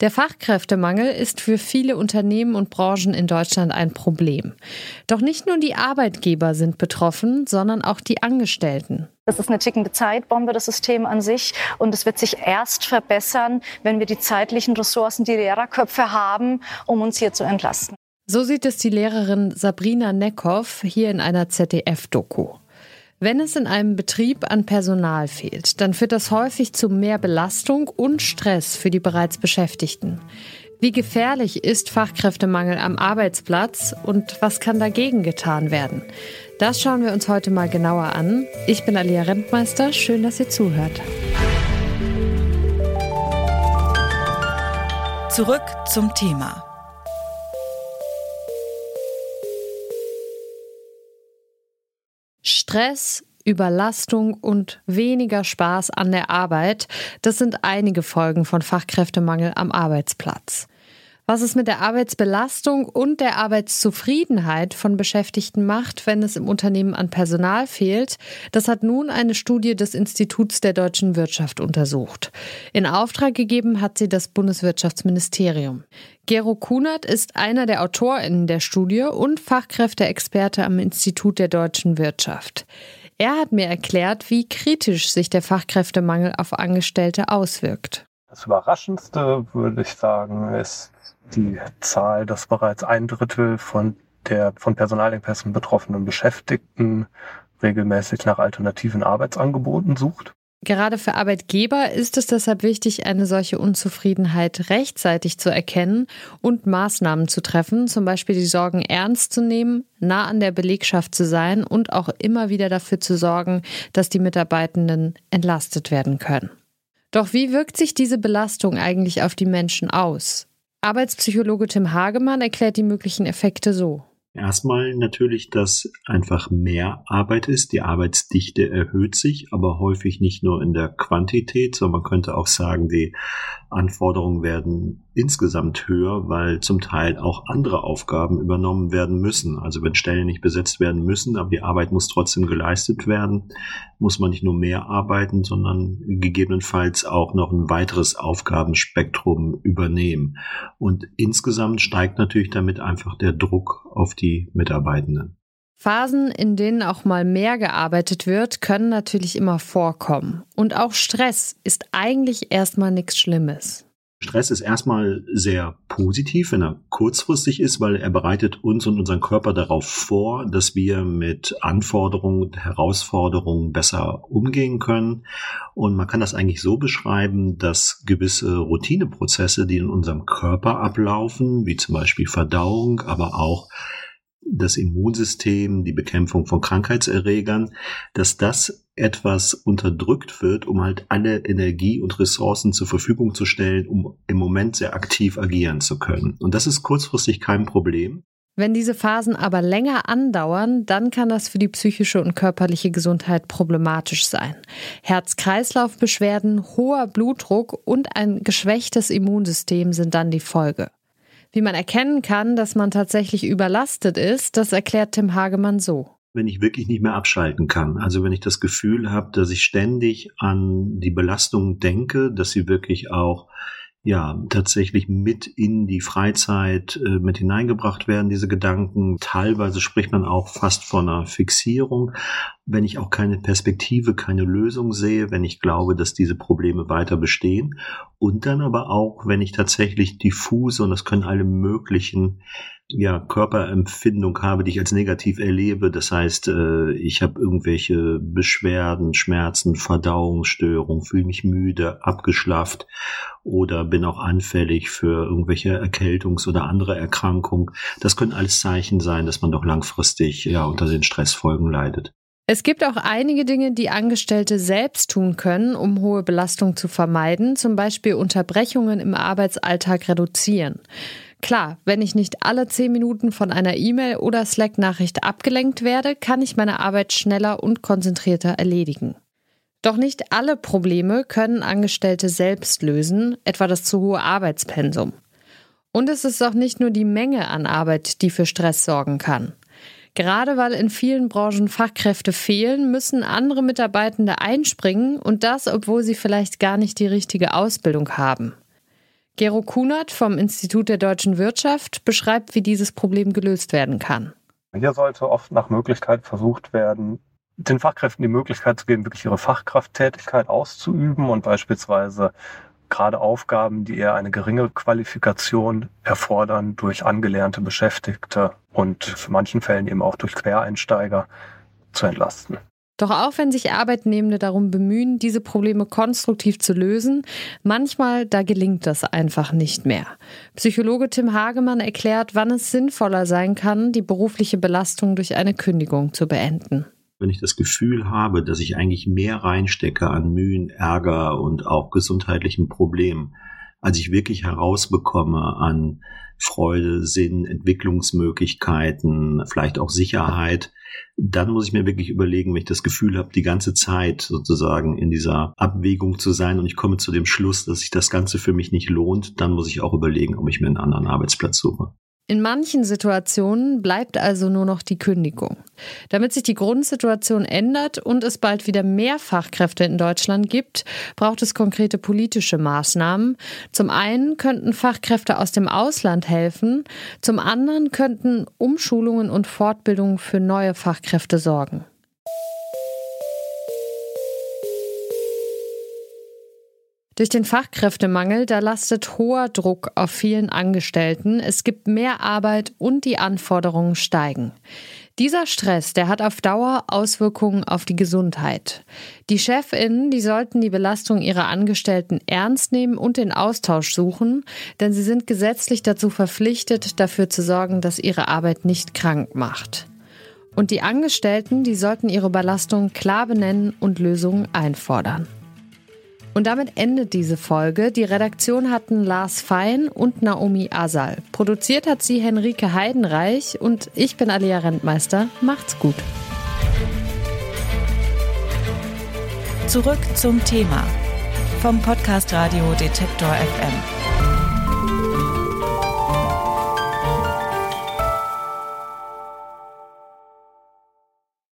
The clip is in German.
Der Fachkräftemangel ist für viele Unternehmen und Branchen in Deutschland ein Problem. Doch nicht nur die Arbeitgeber sind betroffen, sondern auch die Angestellten. Das ist eine tickende Zeitbombe, das System an sich. Und es wird sich erst verbessern, wenn wir die zeitlichen Ressourcen, die Lehrerköpfe haben, um uns hier zu entlasten. So sieht es die Lehrerin Sabrina Neckhoff hier in einer ZDF-Doku. Wenn es in einem Betrieb an Personal fehlt, dann führt das häufig zu mehr Belastung und Stress für die bereits Beschäftigten. Wie gefährlich ist Fachkräftemangel am Arbeitsplatz und was kann dagegen getan werden? Das schauen wir uns heute mal genauer an. Ich bin Alia Rentmeister, schön, dass ihr zuhört. Zurück zum Thema. Stress, Überlastung und weniger Spaß an der Arbeit, das sind einige Folgen von Fachkräftemangel am Arbeitsplatz. Was es mit der Arbeitsbelastung und der Arbeitszufriedenheit von Beschäftigten macht, wenn es im Unternehmen an Personal fehlt, das hat nun eine Studie des Instituts der deutschen Wirtschaft untersucht. In Auftrag gegeben hat sie das Bundeswirtschaftsministerium. Gero Kunert ist einer der AutorInnen der Studie und Fachkräfteexperte am Institut der deutschen Wirtschaft. Er hat mir erklärt, wie kritisch sich der Fachkräftemangel auf Angestellte auswirkt. Das Überraschendste, würde ich sagen, ist die Zahl, dass bereits ein Drittel von der von Personalengpässen betroffenen Beschäftigten regelmäßig nach alternativen Arbeitsangeboten sucht. Gerade für Arbeitgeber ist es deshalb wichtig, eine solche Unzufriedenheit rechtzeitig zu erkennen und Maßnahmen zu treffen, zum Beispiel die Sorgen ernst zu nehmen, nah an der Belegschaft zu sein und auch immer wieder dafür zu sorgen, dass die Mitarbeitenden entlastet werden können. Doch wie wirkt sich diese Belastung eigentlich auf die Menschen aus? Arbeitspsychologe Tim Hagemann erklärt die möglichen Effekte so. Erstmal natürlich, dass einfach mehr Arbeit ist. Die Arbeitsdichte erhöht sich, aber häufig nicht nur in der Quantität, sondern man könnte auch sagen, die Anforderungen werden insgesamt höher, weil zum Teil auch andere Aufgaben übernommen werden müssen. Also wenn Stellen nicht besetzt werden müssen, aber die Arbeit muss trotzdem geleistet werden, muss man nicht nur mehr arbeiten, sondern gegebenenfalls auch noch ein weiteres Aufgabenspektrum übernehmen. Und insgesamt steigt natürlich damit einfach der Druck auf die Mitarbeitenden. Phasen, in denen auch mal mehr gearbeitet wird, können natürlich immer vorkommen. Und auch Stress ist eigentlich erstmal nichts Schlimmes. Stress ist erstmal sehr positiv, wenn er kurzfristig ist, weil er bereitet uns und unseren Körper darauf vor, dass wir mit Anforderungen und Herausforderungen besser umgehen können. Und man kann das eigentlich so beschreiben, dass gewisse Routineprozesse, die in unserem Körper ablaufen, wie zum Beispiel Verdauung, aber auch das Immunsystem, die Bekämpfung von Krankheitserregern, dass das etwas unterdrückt wird, um halt alle Energie und Ressourcen zur Verfügung zu stellen, um im Moment sehr aktiv agieren zu können. Und das ist kurzfristig kein Problem. Wenn diese Phasen aber länger andauern, dann kann das für die psychische und körperliche Gesundheit problematisch sein. Herz-Kreislauf-Beschwerden, hoher Blutdruck und ein geschwächtes Immunsystem sind dann die Folge. Wie man erkennen kann, dass man tatsächlich überlastet ist, das erklärt Tim Hagemann so. Wenn ich wirklich nicht mehr abschalten kann, also wenn ich das Gefühl habe, dass ich ständig an die Belastung denke, dass sie wirklich auch ja tatsächlich mit in die Freizeit äh, mit hineingebracht werden, diese Gedanken. Teilweise spricht man auch fast von einer Fixierung, wenn ich auch keine Perspektive, keine Lösung sehe, wenn ich glaube, dass diese Probleme weiter bestehen. Und dann aber auch, wenn ich tatsächlich diffuse, und das können alle möglichen ja, Körperempfindung habe, die ich als negativ erlebe. Das heißt, äh, ich habe irgendwelche Beschwerden, Schmerzen, Verdauungsstörungen, fühle mich müde, abgeschlafft oder bin auch anfällig für irgendwelche Erkältungs- oder andere Erkrankungen. Das können alles Zeichen sein, dass man doch langfristig ja unter den Stressfolgen leidet. Es gibt auch einige Dinge, die Angestellte selbst tun können, um hohe Belastung zu vermeiden, zum Beispiel Unterbrechungen im Arbeitsalltag reduzieren. Klar, wenn ich nicht alle zehn Minuten von einer E-Mail oder Slack-Nachricht abgelenkt werde, kann ich meine Arbeit schneller und konzentrierter erledigen. Doch nicht alle Probleme können Angestellte selbst lösen, etwa das zu hohe Arbeitspensum. Und es ist auch nicht nur die Menge an Arbeit, die für Stress sorgen kann. Gerade weil in vielen Branchen Fachkräfte fehlen, müssen andere Mitarbeitende einspringen und das, obwohl sie vielleicht gar nicht die richtige Ausbildung haben. Gero Kunert vom Institut der deutschen Wirtschaft beschreibt, wie dieses Problem gelöst werden kann. Hier sollte oft nach Möglichkeit versucht werden, den Fachkräften die Möglichkeit zu geben, wirklich ihre Fachkrafttätigkeit auszuüben und beispielsweise gerade Aufgaben, die eher eine geringe Qualifikation erfordern, durch angelernte Beschäftigte und für manchen Fällen eben auch durch Quereinsteiger zu entlasten. Doch auch wenn sich Arbeitnehmende darum bemühen, diese Probleme konstruktiv zu lösen, manchmal da gelingt das einfach nicht mehr. Psychologe Tim Hagemann erklärt, wann es sinnvoller sein kann, die berufliche Belastung durch eine Kündigung zu beenden wenn ich das Gefühl habe, dass ich eigentlich mehr reinstecke an Mühen, Ärger und auch gesundheitlichen Problemen, als ich wirklich herausbekomme an Freude, Sinn, Entwicklungsmöglichkeiten, vielleicht auch Sicherheit, dann muss ich mir wirklich überlegen, wenn ich das Gefühl habe, die ganze Zeit sozusagen in dieser Abwägung zu sein und ich komme zu dem Schluss, dass sich das Ganze für mich nicht lohnt, dann muss ich auch überlegen, ob ich mir einen anderen Arbeitsplatz suche. In manchen Situationen bleibt also nur noch die Kündigung. Damit sich die Grundsituation ändert und es bald wieder mehr Fachkräfte in Deutschland gibt, braucht es konkrete politische Maßnahmen. Zum einen könnten Fachkräfte aus dem Ausland helfen, zum anderen könnten Umschulungen und Fortbildungen für neue Fachkräfte sorgen. Durch den Fachkräftemangel, da lastet hoher Druck auf vielen Angestellten. Es gibt mehr Arbeit und die Anforderungen steigen. Dieser Stress, der hat auf Dauer Auswirkungen auf die Gesundheit. Die Chefinnen, die sollten die Belastung ihrer Angestellten ernst nehmen und den Austausch suchen, denn sie sind gesetzlich dazu verpflichtet, dafür zu sorgen, dass ihre Arbeit nicht krank macht. Und die Angestellten, die sollten ihre Belastung klar benennen und Lösungen einfordern. Und damit endet diese Folge. Die Redaktion hatten Lars Fein und Naomi Asal. Produziert hat sie Henrike Heidenreich und ich bin Alia Rentmeister. Macht's gut. Zurück zum Thema vom Podcast Radio Detektor FM.